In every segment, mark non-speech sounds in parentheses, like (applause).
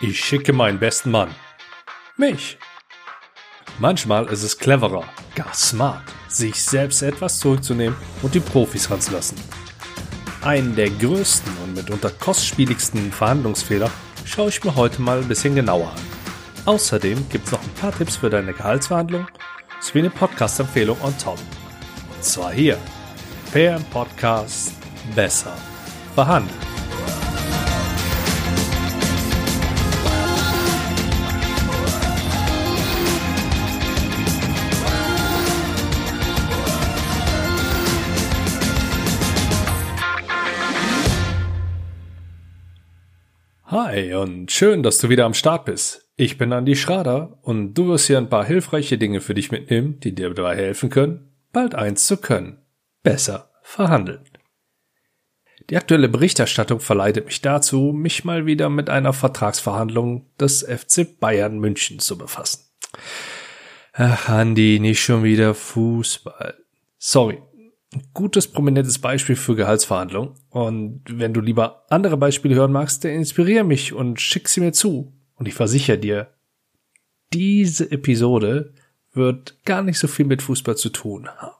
Ich schicke meinen besten Mann. Mich. Manchmal ist es cleverer, gar smart, sich selbst etwas zurückzunehmen und die Profis ranzulassen. Einen der größten und mitunter kostspieligsten Verhandlungsfehler schaue ich mir heute mal ein bisschen genauer an. Außerdem gibt es noch ein paar Tipps für deine Gehaltsverhandlung sowie eine Podcast-Empfehlung on top. Und zwar hier. Per Podcast besser verhandeln. Hi und schön, dass du wieder am Start bist. Ich bin Andi Schrader und du wirst hier ein paar hilfreiche Dinge für dich mitnehmen, die dir dabei helfen können, bald eins zu können. Besser verhandeln. Die aktuelle Berichterstattung verleitet mich dazu, mich mal wieder mit einer Vertragsverhandlung des FC Bayern München zu befassen. Ach, Andi, nicht schon wieder Fußball. Sorry, gutes, prominentes Beispiel für Gehaltsverhandlungen. Und wenn du lieber andere Beispiele hören magst, dann inspiriere mich und schick sie mir zu. Und ich versichere dir, diese Episode wird gar nicht so viel mit Fußball zu tun haben.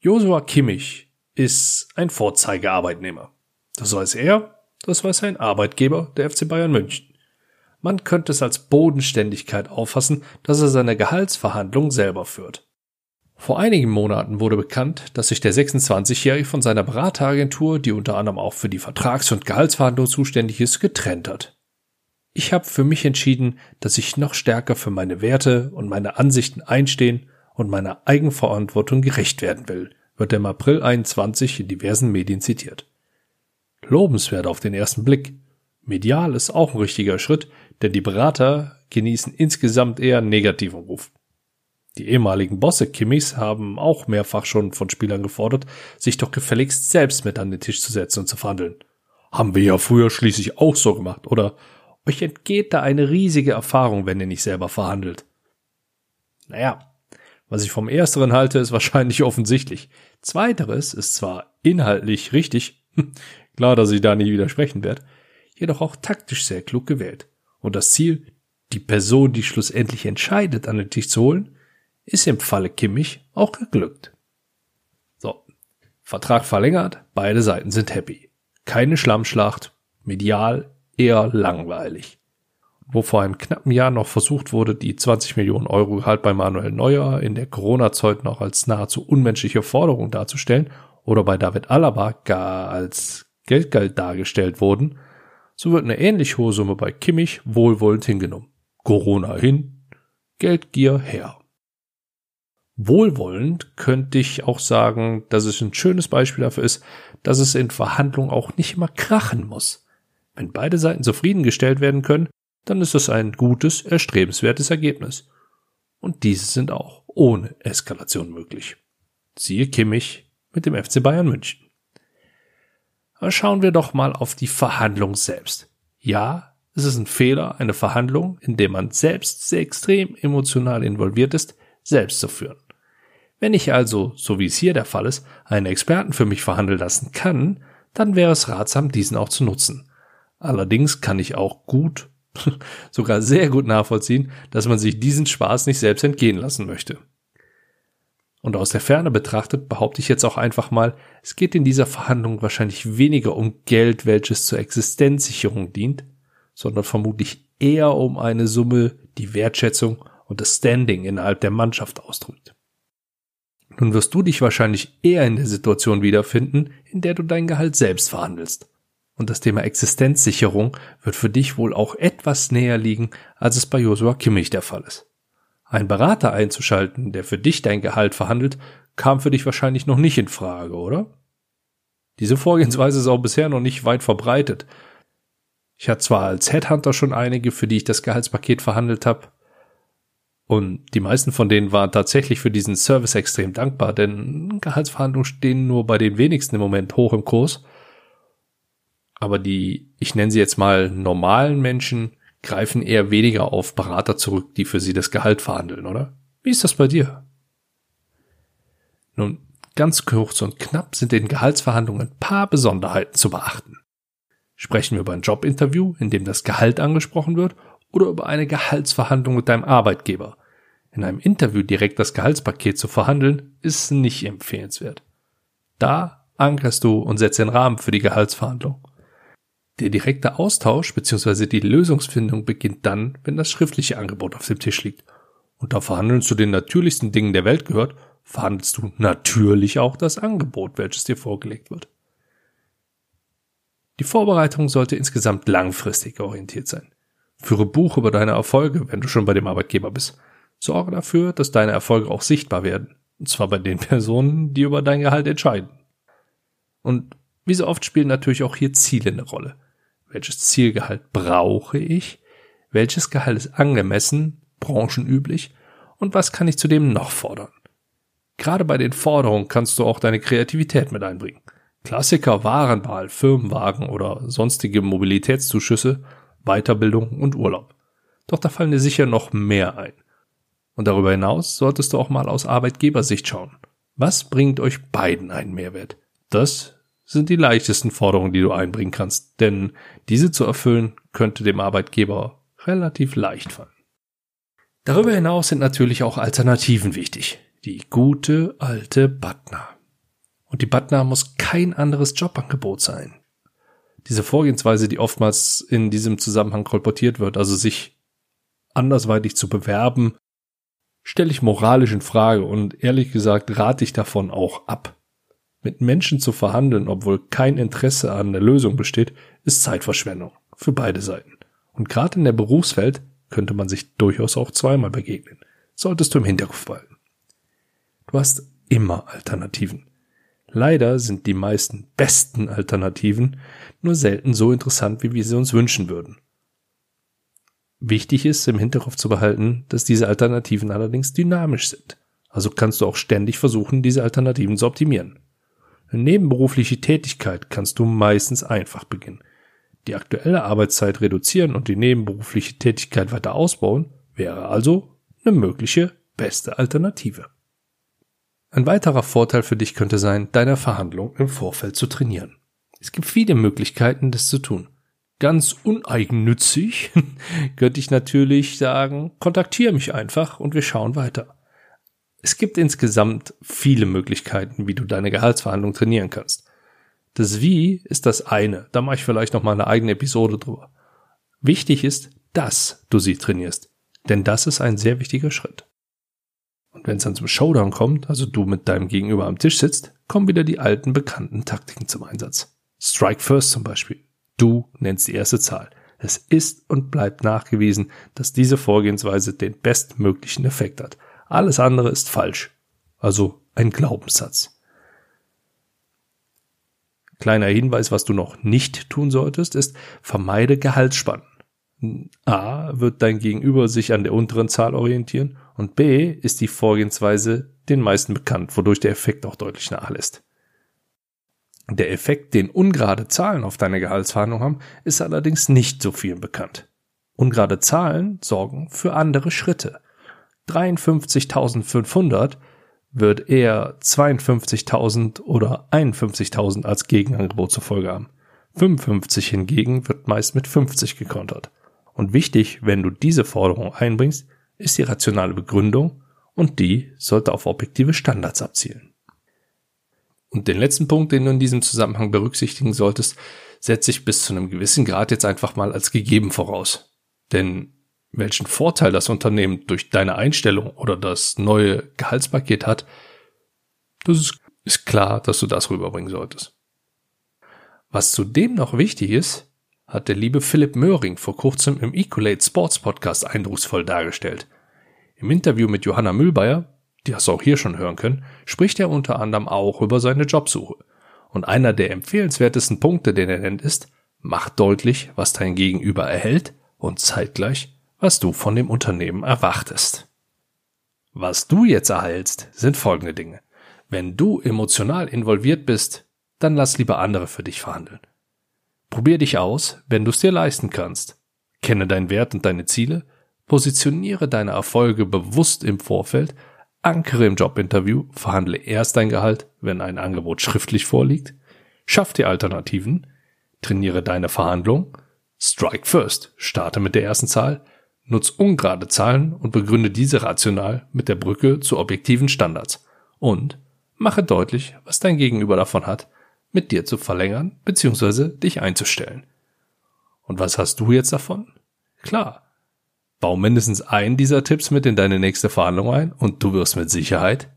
Josua Kimmich ist ein Vorzeigearbeitnehmer. Das weiß er, das weiß ein Arbeitgeber der FC Bayern München. Man könnte es als Bodenständigkeit auffassen, dass er seine Gehaltsverhandlung selber führt. Vor einigen Monaten wurde bekannt, dass sich der 26-Jährige von seiner Berateragentur, die unter anderem auch für die Vertrags- und Gehaltsverhandlung zuständig ist, getrennt hat. Ich habe für mich entschieden, dass ich noch stärker für meine Werte und meine Ansichten einstehen und meiner Eigenverantwortung gerecht werden will, wird im April 21 in diversen Medien zitiert. Lobenswert auf den ersten Blick. Medial ist auch ein richtiger Schritt, denn die Berater genießen insgesamt eher negativen Ruf. Die ehemaligen Bosse Kimmichs haben auch mehrfach schon von Spielern gefordert, sich doch gefälligst selbst mit an den Tisch zu setzen und zu verhandeln. Haben wir ja früher schließlich auch so gemacht, oder? Euch entgeht da eine riesige Erfahrung, wenn ihr nicht selber verhandelt. Naja, was ich vom Ersteren halte, ist wahrscheinlich offensichtlich. Zweiteres ist zwar inhaltlich richtig, klar, dass ich da nie widersprechen werde, jedoch auch taktisch sehr klug gewählt. Und das Ziel, die Person, die schlussendlich entscheidet, an den Tisch zu holen, ist im Falle Kimmich auch geglückt. So, Vertrag verlängert, beide Seiten sind happy. Keine Schlammschlacht, medial eher langweilig. Wo vor einem knappen Jahr noch versucht wurde, die 20 Millionen Euro Gehalt bei Manuel Neuer in der Corona-Zeit noch als nahezu unmenschliche Forderung darzustellen oder bei David Alaba gar als Geldgeld dargestellt wurden, so wird eine ähnlich hohe Summe bei Kimmich wohlwollend hingenommen. Corona hin, Geldgier her. Wohlwollend könnte ich auch sagen, dass es ein schönes Beispiel dafür ist, dass es in Verhandlungen auch nicht immer krachen muss. Wenn beide Seiten zufriedengestellt werden können, dann ist das ein gutes, erstrebenswertes Ergebnis. Und diese sind auch ohne Eskalation möglich. Siehe Kimmich mit dem FC Bayern München. Aber schauen wir doch mal auf die Verhandlung selbst. Ja, es ist ein Fehler, eine Verhandlung, in der man selbst sehr extrem emotional involviert ist, selbst zu führen. Wenn ich also, so wie es hier der Fall ist, einen Experten für mich verhandeln lassen kann, dann wäre es ratsam, diesen auch zu nutzen. Allerdings kann ich auch gut, (laughs) sogar sehr gut nachvollziehen, dass man sich diesen Spaß nicht selbst entgehen lassen möchte. Und aus der Ferne betrachtet behaupte ich jetzt auch einfach mal, es geht in dieser Verhandlung wahrscheinlich weniger um Geld, welches zur Existenzsicherung dient, sondern vermutlich eher um eine Summe, die Wertschätzung und das Standing innerhalb der Mannschaft ausdrückt. Nun wirst du dich wahrscheinlich eher in der Situation wiederfinden, in der du dein Gehalt selbst verhandelst. Und das Thema Existenzsicherung wird für dich wohl auch etwas näher liegen, als es bei Joshua Kimmich der Fall ist. Ein Berater einzuschalten, der für dich dein Gehalt verhandelt, kam für dich wahrscheinlich noch nicht in Frage, oder? Diese Vorgehensweise ist auch bisher noch nicht weit verbreitet. Ich hatte zwar als Headhunter schon einige, für die ich das Gehaltspaket verhandelt habe, und die meisten von denen waren tatsächlich für diesen Service extrem dankbar, denn Gehaltsverhandlungen stehen nur bei den wenigsten im Moment hoch im Kurs. Aber die, ich nenne sie jetzt mal normalen Menschen, greifen eher weniger auf Berater zurück, die für sie das Gehalt verhandeln, oder? Wie ist das bei dir? Nun, ganz kurz und knapp sind in Gehaltsverhandlungen ein paar Besonderheiten zu beachten. Sprechen wir über ein Jobinterview, in dem das Gehalt angesprochen wird, oder über eine Gehaltsverhandlung mit deinem Arbeitgeber? In einem Interview direkt das Gehaltspaket zu verhandeln, ist nicht empfehlenswert. Da ankerst du und setzt den Rahmen für die Gehaltsverhandlung. Der direkte Austausch bzw. die Lösungsfindung beginnt dann, wenn das schriftliche Angebot auf dem Tisch liegt. Und da Verhandeln zu den natürlichsten Dingen der Welt gehört, verhandelst du natürlich auch das Angebot, welches dir vorgelegt wird. Die Vorbereitung sollte insgesamt langfristig orientiert sein. Führe Buch über deine Erfolge, wenn du schon bei dem Arbeitgeber bist. Sorge dafür, dass deine Erfolge auch sichtbar werden. Und zwar bei den (laughs) Personen, die über dein Gehalt entscheiden. Und wie so oft spielen natürlich auch hier Ziele eine Rolle. Welches Zielgehalt brauche ich? Welches Gehalt ist angemessen, branchenüblich? Und was kann ich zudem noch fordern? Gerade bei den Forderungen kannst du auch deine Kreativität mit einbringen. Klassiker Warenwahl, Firmenwagen oder sonstige Mobilitätszuschüsse, Weiterbildung und Urlaub. Doch da fallen dir sicher noch mehr ein. Und darüber hinaus solltest du auch mal aus Arbeitgebersicht schauen. Was bringt euch beiden einen Mehrwert? Das sind die leichtesten Forderungen, die du einbringen kannst, denn diese zu erfüllen könnte dem Arbeitgeber relativ leicht fallen. Darüber hinaus sind natürlich auch Alternativen wichtig. Die gute alte Butner. Und die Butner muss kein anderes Jobangebot sein. Diese Vorgehensweise, die oftmals in diesem Zusammenhang kolportiert wird, also sich andersweitig zu bewerben, stelle ich moralisch in Frage und ehrlich gesagt rate ich davon auch ab. Mit Menschen zu verhandeln, obwohl kein Interesse an der Lösung besteht, ist Zeitverschwendung für beide Seiten. Und gerade in der Berufswelt könnte man sich durchaus auch zweimal begegnen. Solltest du im Hinterkopf behalten. Du hast immer Alternativen. Leider sind die meisten besten Alternativen nur selten so interessant, wie wir sie uns wünschen würden. Wichtig ist im Hinterkopf zu behalten, dass diese Alternativen allerdings dynamisch sind. Also kannst du auch ständig versuchen, diese Alternativen zu optimieren. Eine nebenberufliche Tätigkeit kannst du meistens einfach beginnen. Die aktuelle Arbeitszeit reduzieren und die nebenberufliche Tätigkeit weiter ausbauen wäre also eine mögliche beste Alternative. Ein weiterer Vorteil für dich könnte sein, deine Verhandlung im Vorfeld zu trainieren. Es gibt viele Möglichkeiten, das zu tun ganz uneigennützig, (laughs) könnte ich natürlich sagen, kontaktiere mich einfach und wir schauen weiter. Es gibt insgesamt viele Möglichkeiten, wie du deine Gehaltsverhandlung trainieren kannst. Das Wie ist das eine, da mache ich vielleicht noch mal eine eigene Episode drüber. Wichtig ist, dass du sie trainierst, denn das ist ein sehr wichtiger Schritt. Und wenn es dann zum Showdown kommt, also du mit deinem Gegenüber am Tisch sitzt, kommen wieder die alten bekannten Taktiken zum Einsatz. Strike First zum Beispiel. Du nennst die erste Zahl. Es ist und bleibt nachgewiesen, dass diese Vorgehensweise den bestmöglichen Effekt hat. Alles andere ist falsch. Also ein Glaubenssatz. Kleiner Hinweis, was du noch nicht tun solltest, ist, vermeide Gehaltsspannen. A, wird dein Gegenüber sich an der unteren Zahl orientieren und B, ist die Vorgehensweise den meisten bekannt, wodurch der Effekt auch deutlich nachlässt. Der Effekt, den ungerade Zahlen auf deine Gehaltsverhandlung haben, ist allerdings nicht so vielen bekannt. Ungerade Zahlen sorgen für andere Schritte. 53.500 wird eher 52.000 oder 51.000 als Gegenangebot zur Folge haben. 55 hingegen wird meist mit 50 gekontert. Und wichtig, wenn du diese Forderung einbringst, ist die rationale Begründung und die sollte auf objektive Standards abzielen. Und den letzten Punkt, den du in diesem Zusammenhang berücksichtigen solltest, setze ich bis zu einem gewissen Grad jetzt einfach mal als gegeben voraus. Denn welchen Vorteil das Unternehmen durch deine Einstellung oder das neue Gehaltspaket hat, das ist, ist klar, dass du das rüberbringen solltest. Was zudem noch wichtig ist, hat der liebe Philipp Möhring vor kurzem im Ecolate Sports Podcast eindrucksvoll dargestellt. Im Interview mit Johanna Mühlbayer die hast du auch hier schon hören können, spricht er unter anderem auch über seine Jobsuche. Und einer der empfehlenswertesten Punkte, den er nennt, ist, mach deutlich, was dein Gegenüber erhält und zeitgleich, was du von dem Unternehmen erwartest. Was du jetzt erhältst, sind folgende Dinge. Wenn du emotional involviert bist, dann lass lieber andere für dich verhandeln. Probier dich aus, wenn du es dir leisten kannst. Kenne deinen Wert und deine Ziele, positioniere deine Erfolge bewusst im Vorfeld Ankere im Jobinterview, verhandle erst dein Gehalt, wenn ein Angebot schriftlich vorliegt, schaff dir Alternativen, Trainiere deine Verhandlung. Strike first. Starte mit der ersten Zahl. Nutz ungerade Zahlen und begründe diese rational mit der Brücke zu objektiven Standards. Und mache deutlich, was dein Gegenüber davon hat, mit dir zu verlängern bzw. dich einzustellen. Und was hast du jetzt davon? Klar. Bau mindestens einen dieser Tipps mit in deine nächste Verhandlung ein und du wirst mit Sicherheit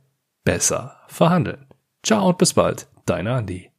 besser verhandeln. Ciao und bis bald, dein Andi.